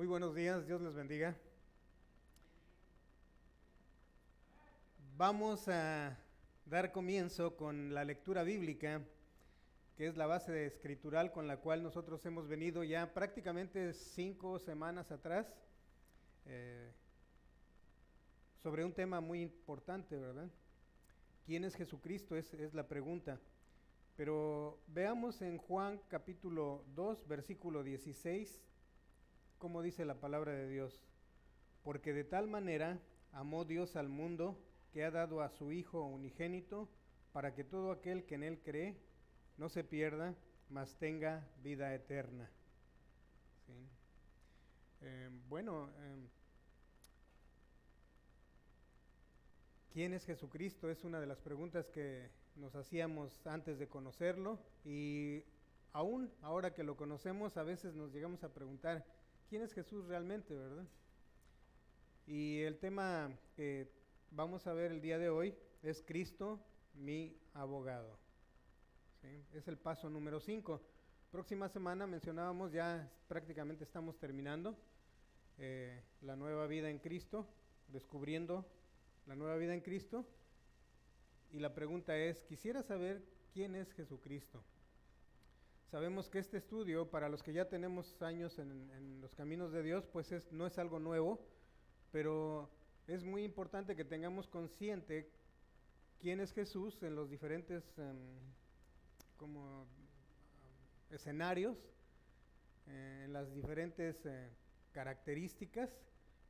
Muy buenos días, Dios les bendiga. Vamos a dar comienzo con la lectura bíblica, que es la base escritural con la cual nosotros hemos venido ya prácticamente cinco semanas atrás, eh, sobre un tema muy importante, ¿verdad? ¿Quién es Jesucristo? Es, es la pregunta. Pero veamos en Juan capítulo 2, versículo 16, cómo dice la palabra de Dios. Porque de tal manera amó Dios al mundo que ha dado a su Hijo unigénito para que todo aquel que en Él cree no se pierda, mas tenga vida eterna. Eh, bueno, eh, ¿quién es Jesucristo? Es una de las preguntas que nos hacíamos antes de conocerlo y aún ahora que lo conocemos a veces nos llegamos a preguntar, ¿quién es Jesús realmente, verdad? Y el tema que vamos a ver el día de hoy es Cristo, mi abogado. Es el paso número 5. Próxima semana mencionábamos, ya prácticamente estamos terminando eh, la nueva vida en Cristo, descubriendo la nueva vida en Cristo. Y la pregunta es, quisiera saber quién es Jesucristo. Sabemos que este estudio, para los que ya tenemos años en, los caminos de Dios, pues es, no es algo nuevo, pero es muy importante que tengamos consciente quién es Jesús en los diferentes um, como, um, escenarios, eh, en las diferentes eh, características,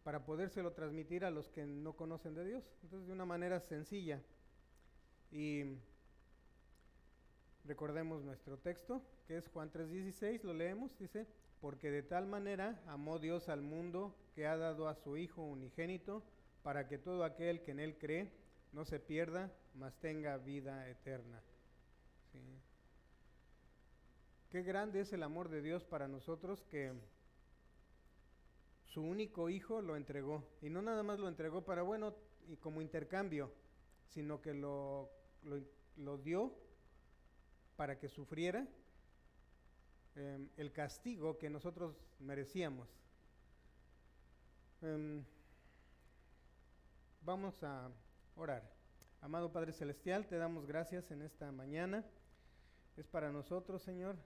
para podérselo transmitir a los que no conocen de Dios. Entonces, de una manera sencilla. Y recordemos nuestro texto, que es Juan 3:16, lo leemos, dice, porque de tal manera amó Dios al mundo que ha dado a su Hijo unigénito, para que todo aquel que en Él cree no se pierda, mas tenga vida eterna. Qué grande es el amor de Dios para nosotros que su único hijo lo entregó. Y no nada más lo entregó para, bueno, y como intercambio, sino que lo, lo dio para que sufriera eh, el castigo que nosotros merecíamos. Eh, Vamos a orar. Amado Padre Celestial, te damos gracias en esta mañana. Es para nosotros, Señor,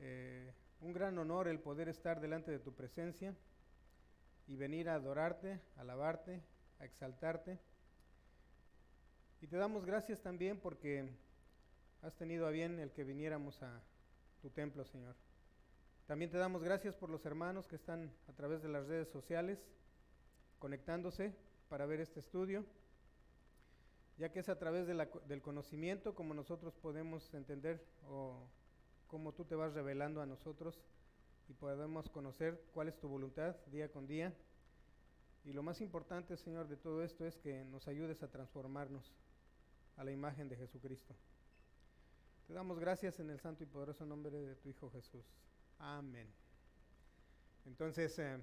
eh, un gran honor el poder estar delante de tu presencia y venir a adorarte, a alabarte, a exaltarte. Y te damos gracias también porque has tenido a bien el que viniéramos a tu templo, Señor. También te damos gracias por los hermanos que están a través de las redes sociales conectándose para ver este estudio, ya que es a través de la, del conocimiento como nosotros podemos entender o cómo tú te vas revelando a nosotros y podemos conocer cuál es tu voluntad día con día. Y lo más importante, Señor, de todo esto es que nos ayudes a transformarnos a la imagen de Jesucristo. Te damos gracias en el santo y poderoso nombre de tu Hijo Jesús. Amén. Entonces, eh,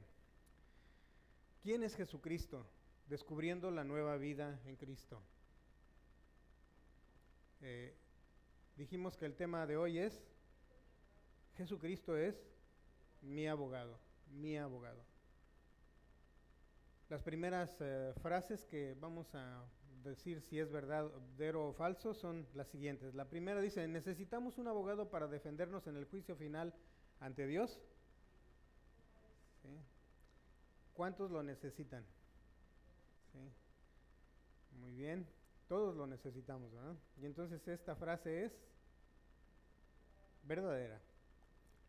¿Quién es Jesucristo? Descubriendo la nueva vida en Cristo. Eh, dijimos que el tema de hoy es, Jesucristo es mi abogado, mi abogado. Las primeras eh, frases que vamos a decir si es verdadero o falso son las siguientes. La primera dice, necesitamos un abogado para defendernos en el juicio final ante Dios. ¿Cuántos lo necesitan? ¿Sí? Muy bien, todos lo necesitamos, ¿verdad? Y entonces esta frase es verdadera.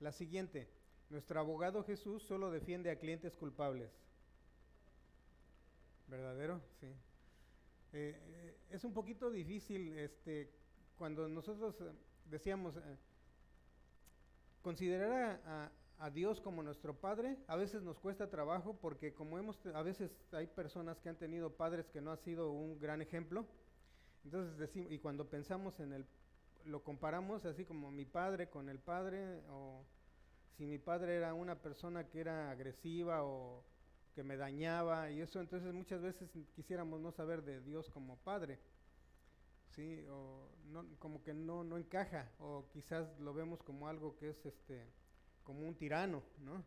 La siguiente, nuestro abogado Jesús solo defiende a clientes culpables. ¿Verdadero? Sí. Eh, es un poquito difícil este, cuando nosotros decíamos eh, considerar a, a Dios como nuestro Padre, a veces nos cuesta trabajo porque como hemos, a veces hay personas que han tenido padres que no han sido un gran ejemplo, entonces decimos, y cuando pensamos en el, lo comparamos así como mi padre con el padre, o si mi padre era una persona que era agresiva o que me dañaba y eso, entonces muchas veces quisiéramos no saber de Dios como Padre, ¿sí? O no, como que no, no encaja, o quizás lo vemos como algo que es este como un tirano, ¿no?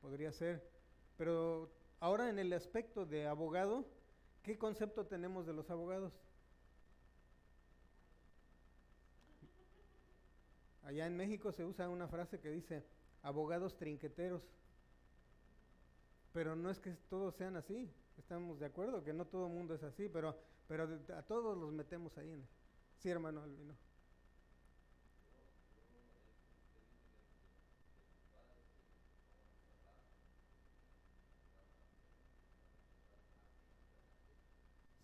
podría ser. Pero ahora en el aspecto de abogado, ¿qué concepto tenemos de los abogados? Allá en México se usa una frase que dice abogados trinqueteros. Pero no es que todos sean así. Estamos de acuerdo que no todo el mundo es así, pero, pero a todos los metemos ahí en Sí, hermano Albino.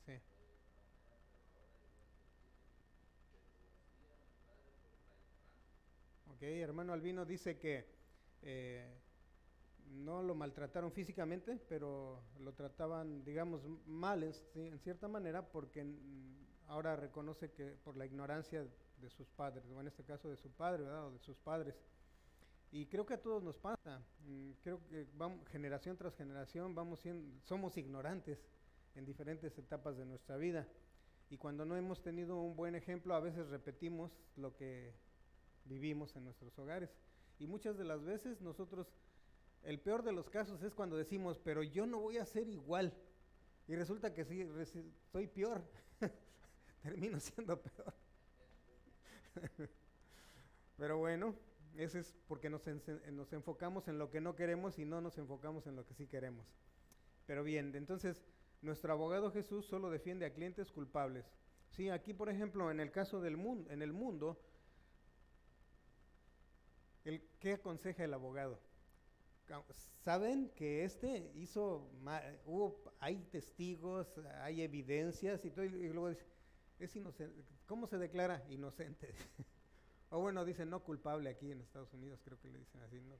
Sí. Ok, hermano Albino dice que eh, no lo maltrataron físicamente, pero lo trataban, digamos, mal en, cierta manera porque ahora reconoce que por la ignorancia de sus padres, o en este caso de su padre, ¿verdad? o de sus padres. Y creo que a todos nos pasa, mm, creo que vamos, generación tras generación vamos siendo, somos ignorantes en diferentes etapas de nuestra vida. Y cuando no hemos tenido un buen ejemplo, a veces repetimos lo que vivimos en nuestros hogares. Y muchas de las veces nosotros el peor de los casos es cuando decimos, pero yo no voy a ser igual. Y resulta que sí, soy peor. Termino siendo peor. pero bueno, eso es porque nos, enfocamos en lo que no queremos y no nos enfocamos en lo que sí queremos. Pero bien, entonces nuestro abogado Jesús solo defiende a clientes culpables. Sí, aquí por ejemplo, en el caso del mundo, en el mundo, ¿qué aconseja el abogado? Saben que este hizo, hubo, hay testigos, hay evidencias y todo, y luego dice, es inocente, ¿cómo se declara? Inocente. o bueno, dice no culpable aquí en Estados Unidos, creo que le dicen así, ¿no?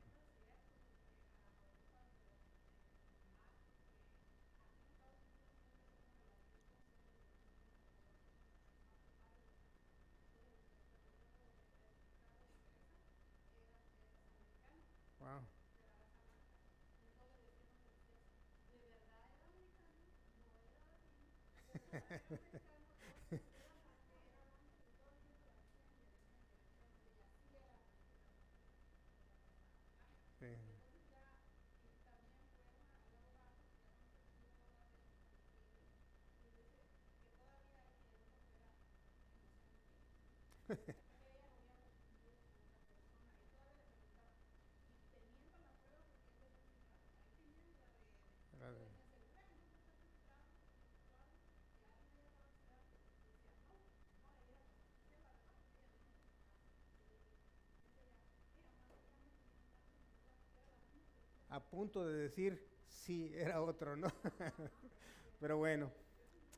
A punto de decir, sí, era otro, ¿no? Pero bueno,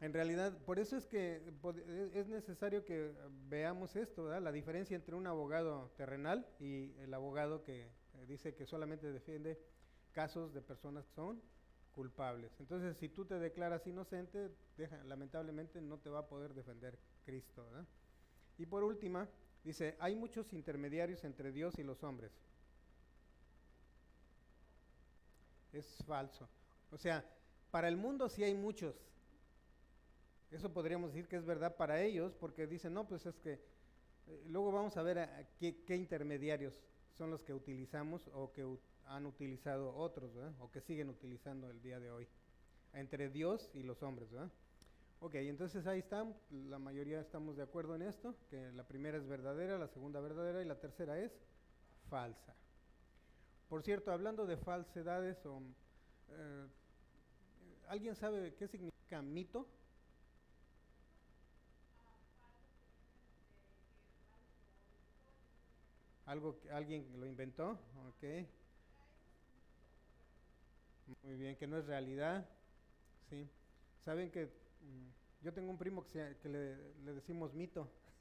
en realidad, por eso es que e, es necesario que veamos esto, la diferencia entre un abogado terrenal y el abogado que eh, dice que solamente defiende casos de personas que son culpables. Entonces, si tú te declaras inocente, lamentablemente no te va a poder defender Cristo. Y por última, dice, hay muchos intermediarios entre Dios y los hombres. es falso. O sea, para el mundo sí hay muchos. Eso podríamos decir que es verdad para ellos, porque dicen, no, pues es que eh, luego vamos a ver qué, intermediarios son los que utilizamos o que han utilizado otros, o que siguen utilizando el día de hoy, entre Dios y los hombres. ¿verdad? Ok, entonces ahí está, la mayoría estamos de acuerdo en esto, que la primera es verdadera, la segunda verdadera y la tercera es falsa. Por cierto, hablando de falsedades, eh, ¿alguien sabe qué significa mito? ¿Algo que alguien lo inventó? Ok. Muy bien, que no es realidad. Sí. Saben que mm, yo tengo un primo que, que le, decimos mito.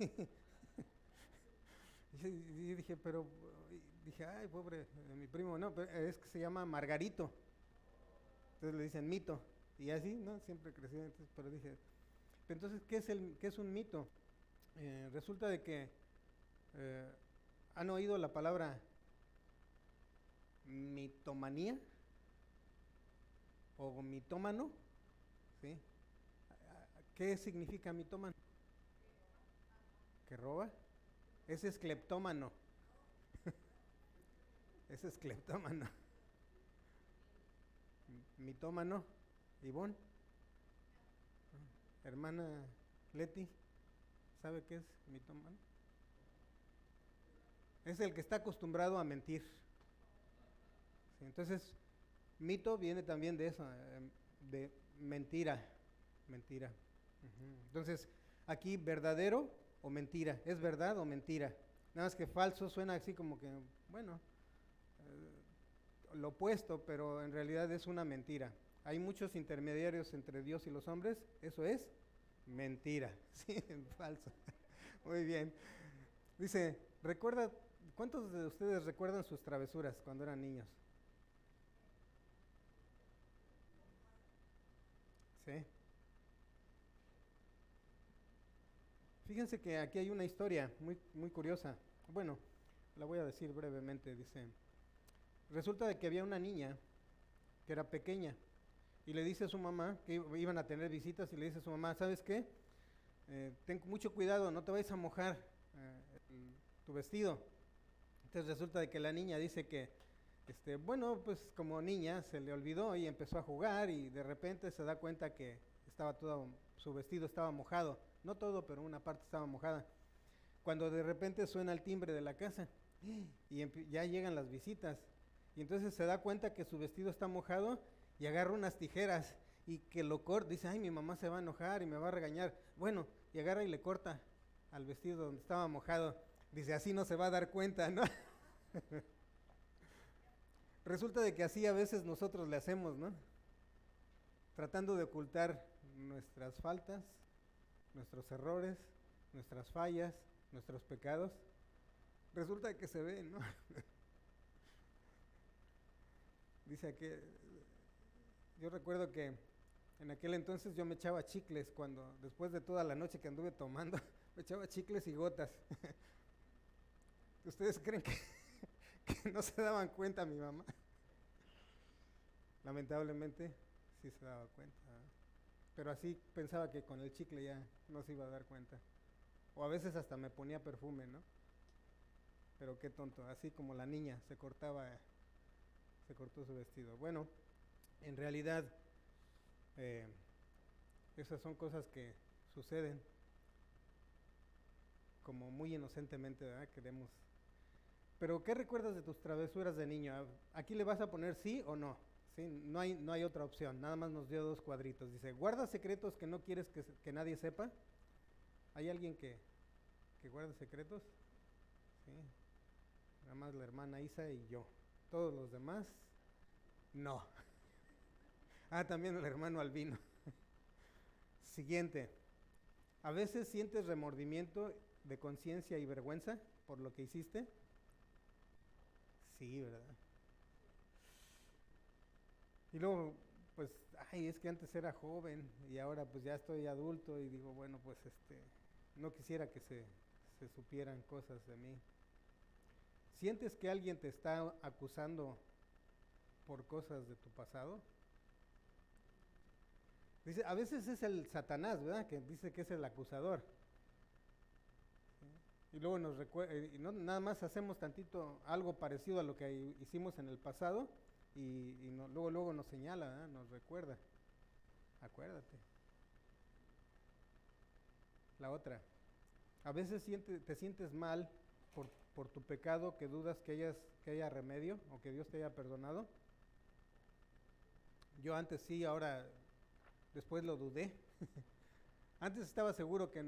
y dije, pero dije, ay, pobre, mi primo, no, pero es que se llama Margarito. Entonces le dicen mito. Y así, ¿no? Siempre crecí, entonces, pero dije, entonces, ¿qué es, el, qué es un mito? Eh, resulta de que eh, han oído la palabra mitomanía o mitómano, ¿sí? ¿Qué significa mitómano? ¿Que roba? Es cleptómano. Ese es cleptómano. mitómano, Ivonne. Hermana Leti, ¿sabe qué es mitómano? Es el que está acostumbrado a mentir. entonces, mito viene también de eso, em, de mentira, mentira. Entonces, aquí verdadero o mentira, es verdad o mentira. Nada más que falso suena así como que, bueno, eh, lo opuesto, pero en realidad es una mentira. Hay muchos intermediarios entre Dios y los hombres, eso es mentira, sí, falso. Muy bien. Dice, recuerda, ¿cuántos de ustedes recuerdan sus travesuras cuando eran niños? Sí. Fíjense que aquí hay una historia muy, muy curiosa. Bueno, la voy a decir brevemente. Dice, resulta de que había una niña que era pequeña y le dice a su mamá que iban a tener visitas y le dice a su mamá, ¿sabes qué? Eh, ten mucho cuidado, no te vayas a mojar eh, tu vestido. Entonces resulta de que la niña dice que, este, bueno, pues como niña se le olvidó y empezó a jugar y de repente se da cuenta que estaba todo, su vestido estaba mojado. No todo, pero una parte estaba mojada. Cuando de repente suena el timbre de la casa y ya llegan las visitas. Y entonces se da cuenta que su vestido está mojado y agarra unas tijeras y que lo corta. Dice, ay, mi mamá se va a enojar y me va a regañar. Bueno, y agarra y le corta al vestido donde estaba mojado. Dice, así no se va a dar cuenta, ¿no? Resulta de que así a veces nosotros le hacemos, ¿no? Tratando de ocultar nuestras faltas, nuestros errores, nuestras fallas, nuestros pecados, resulta que se ven, ¿no? Dice que yo recuerdo que en aquel entonces yo me echaba chicles cuando, después de toda la noche que anduve tomando, me echaba chicles y gotas. ¿Ustedes creen que, no se daban cuenta mi mamá? Lamentablemente sí se daba cuenta. Pero así pensaba que con el chicle ya no se iba a dar cuenta. O a veces hasta me ponía perfume, ¿no? Pero qué tonto, así como la niña se cortaba, se cortó su vestido. Bueno, en realidad eh, esas son cosas que suceden como muy inocentemente, ¿verdad? Queremos. Pero ¿qué recuerdas de tus travesuras de niño? Aquí le vas a poner sí o no. Sí, no hay, no hay otra opción, nada más nos dio dos cuadritos. Dice, guarda secretos que no quieres que, que nadie sepa. ¿Hay alguien que, que guarda secretos? Sí, nada más la hermana Isa y yo. Todos los demás, no. ah, también el hermano Albino. Siguiente. A veces sientes remordimiento de conciencia y vergüenza por lo que hiciste. Y luego, pues, ay, es que antes era joven y ahora pues ya estoy adulto y digo, bueno, pues este, no quisiera que se, se supieran cosas de mí. ¿Sientes que alguien te está acusando por cosas de tu pasado? Dice, a veces es el Satanás, ¿verdad? Que dice que es el acusador. Y luego nos recuerda, y no, nada más hacemos tantito algo parecido a lo que hicimos en el pasado y, luego, luego nos señala, nos recuerda. Acuérdate. La otra. A veces te sientes mal por, por, tu pecado que dudas que, hayas, que haya remedio o que Dios te haya perdonado. Yo antes sí, ahora después lo dudé. antes estaba seguro que,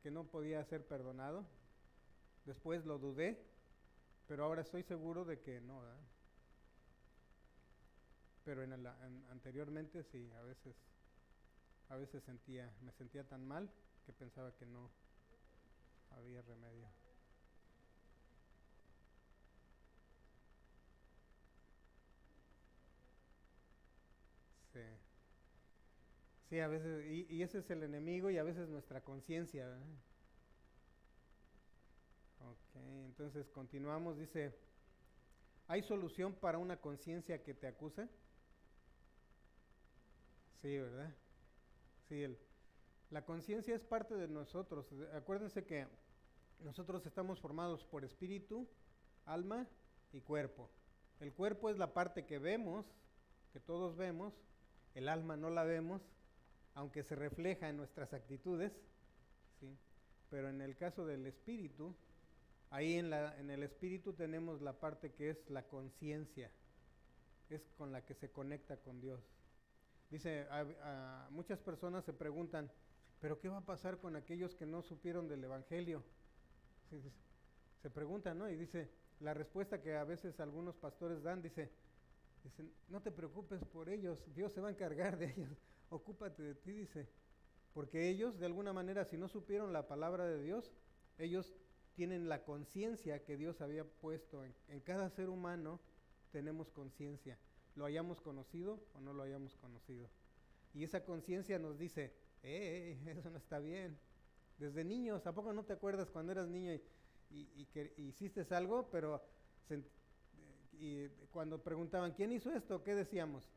que no podía ser perdonado. Después lo dudé, pero ahora estoy seguro de que no. pero en, anteriormente sí, a veces, a veces sentía, me sentía tan mal que pensaba que no había remedio. Sí. Sí, a veces, y, ese es el enemigo y a veces nuestra conciencia. Ok, entonces continuamos, dice, ¿hay solución para una conciencia que te acusa? Sí, ¿verdad? Sí, el, la conciencia es parte de nosotros. Acuérdense que nosotros estamos formados por espíritu, alma y cuerpo. El cuerpo es la parte que vemos que todos vemos, el alma no la vemos, aunque se refleja en nuestras actitudes, ¿sí? pero en el caso del espíritu, ahí en, la, en el espíritu tenemos la parte que es la conciencia, es con la que se conecta con Dios. Dice, muchas personas se preguntan, pero ¿qué va a pasar con aquellos que no supieron del Evangelio? Se, preguntan, ¿no? Y dice, la respuesta que a veces algunos pastores dan, dice, no te preocupes por ellos, Dios se va a encargar de ellos, ocúpate de ti, dice, porque ellos de alguna manera, si no supieron la palabra de Dios, ellos tienen la conciencia que Dios había puesto en, cada ser humano, tenemos conciencia lo hayamos conocido o no lo hayamos conocido. Y esa conciencia nos dice, eh, eso no está bien. Desde niños, ¿a poco no te acuerdas cuando eras niño y, que hiciste algo, pero y cuando preguntaban, ¿quién hizo esto? ¿Qué decíamos?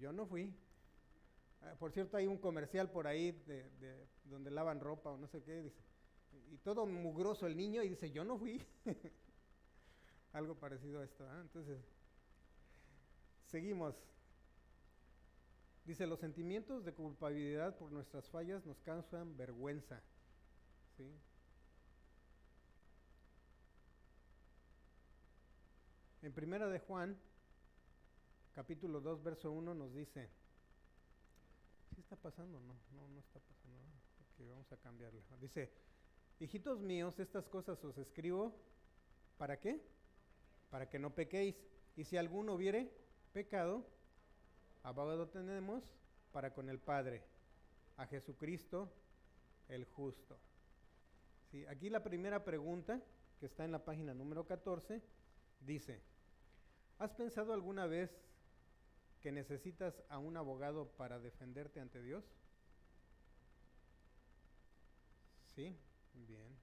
Yo no fui. Ah, por cierto, hay un comercial por ahí de, donde lavan ropa o no sé qué, dice, y todo mugroso el niño y dice, yo no fui. Algo parecido a esto. ¿ah? Entonces, Seguimos. Dice, los sentimientos de culpabilidad por nuestras fallas nos causan vergüenza. En primera de Juan, capítulo 2, verso 1 nos dice, ¿sí está pasando? No, no, no está pasando. Ok, vamos a cambiarlo. Dice, hijitos míos, estas cosas os escribo, ¿para qué? Para que no pequéis. Y si alguno viere pecado, abogado tenemos para con el Padre, a Jesucristo el justo. ¿Sí? Aquí la primera pregunta, que está en la página número 14, dice, ¿has pensado alguna vez que necesitas a un abogado para defenderte ante Dios? Sí, bien.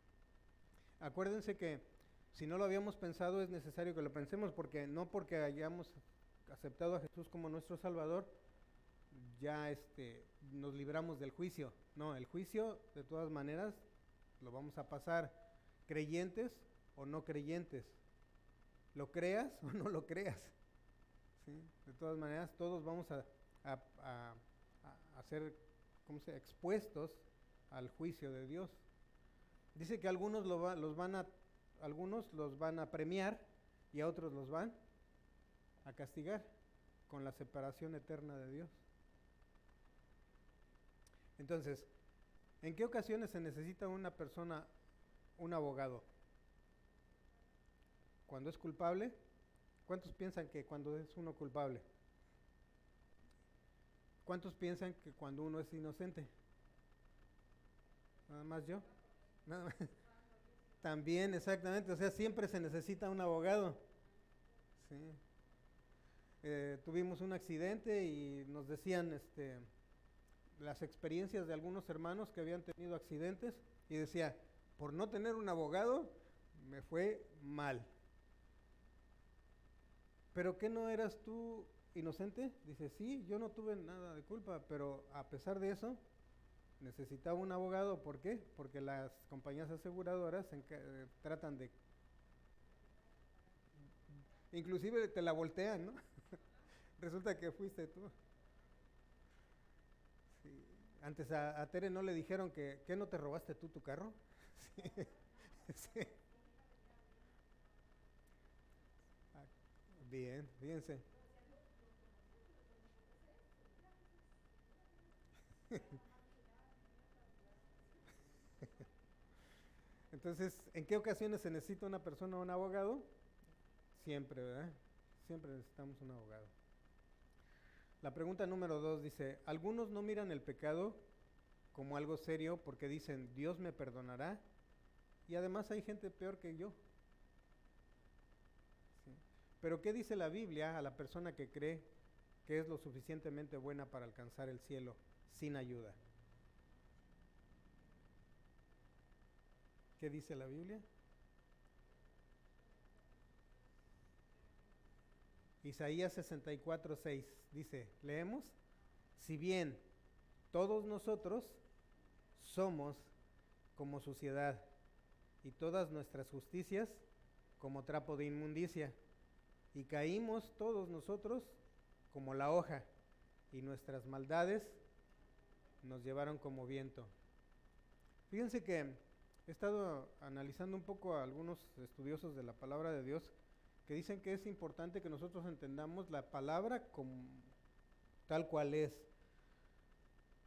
Acuérdense que si no lo habíamos pensado es necesario que lo pensemos porque no porque hayamos aceptado a Jesús como nuestro Salvador, ya este, nos libramos del juicio. No, el juicio de todas maneras lo vamos a pasar creyentes o no creyentes. Lo creas o no lo creas. De todas maneras, todos vamos a, a, ser expuestos al juicio de Dios. Dice que algunos los van a, algunos los van a premiar y a otros los van a castigar con la separación eterna de Dios. Entonces, ¿en qué ocasiones se necesita una persona, un abogado? Cuando es culpable, ¿cuántos piensan que cuando es uno culpable? ¿Cuántos piensan que cuando uno es inocente? Nada más yo. También, exactamente. O sea, siempre se necesita un abogado. Sí. Eh, tuvimos un accidente y nos decían este, las experiencias de algunos hermanos que habían tenido accidentes y decía, por no tener un abogado, me fue mal. ¿Pero qué no eras tú inocente? Dice, sí, yo no tuve nada de culpa, pero a pesar de eso, necesitaba un abogado. ¿Por qué? Porque las compañías aseguradoras eh, tratan de... Inclusive te la voltean, ¿no? Resulta que fuiste tú. Antes a, Tere no le dijeron que, ¿qué no te robaste tú tu carro? Sí. Ah, bien, fíjense. Entonces, ¿en qué ocasiones se necesita una persona o un abogado? Siempre, ¿verdad? Siempre necesitamos un abogado. La pregunta número dos dice, algunos no miran el pecado como algo serio porque dicen, Dios me perdonará, y además hay gente peor que yo. Pero ¿qué dice la Biblia a la persona que cree que es lo suficientemente buena para alcanzar el cielo sin ayuda? ¿Qué dice la Biblia? Isaías 64, 6 dice, leemos, si bien todos nosotros somos como suciedad y todas nuestras justicias como trapo de inmundicia, y caímos todos nosotros como la hoja, y nuestras maldades nos llevaron como viento. Fíjense que he estado analizando un poco a algunos estudiosos de la palabra de Dios que dicen que es importante que nosotros entendamos la palabra como tal cual es.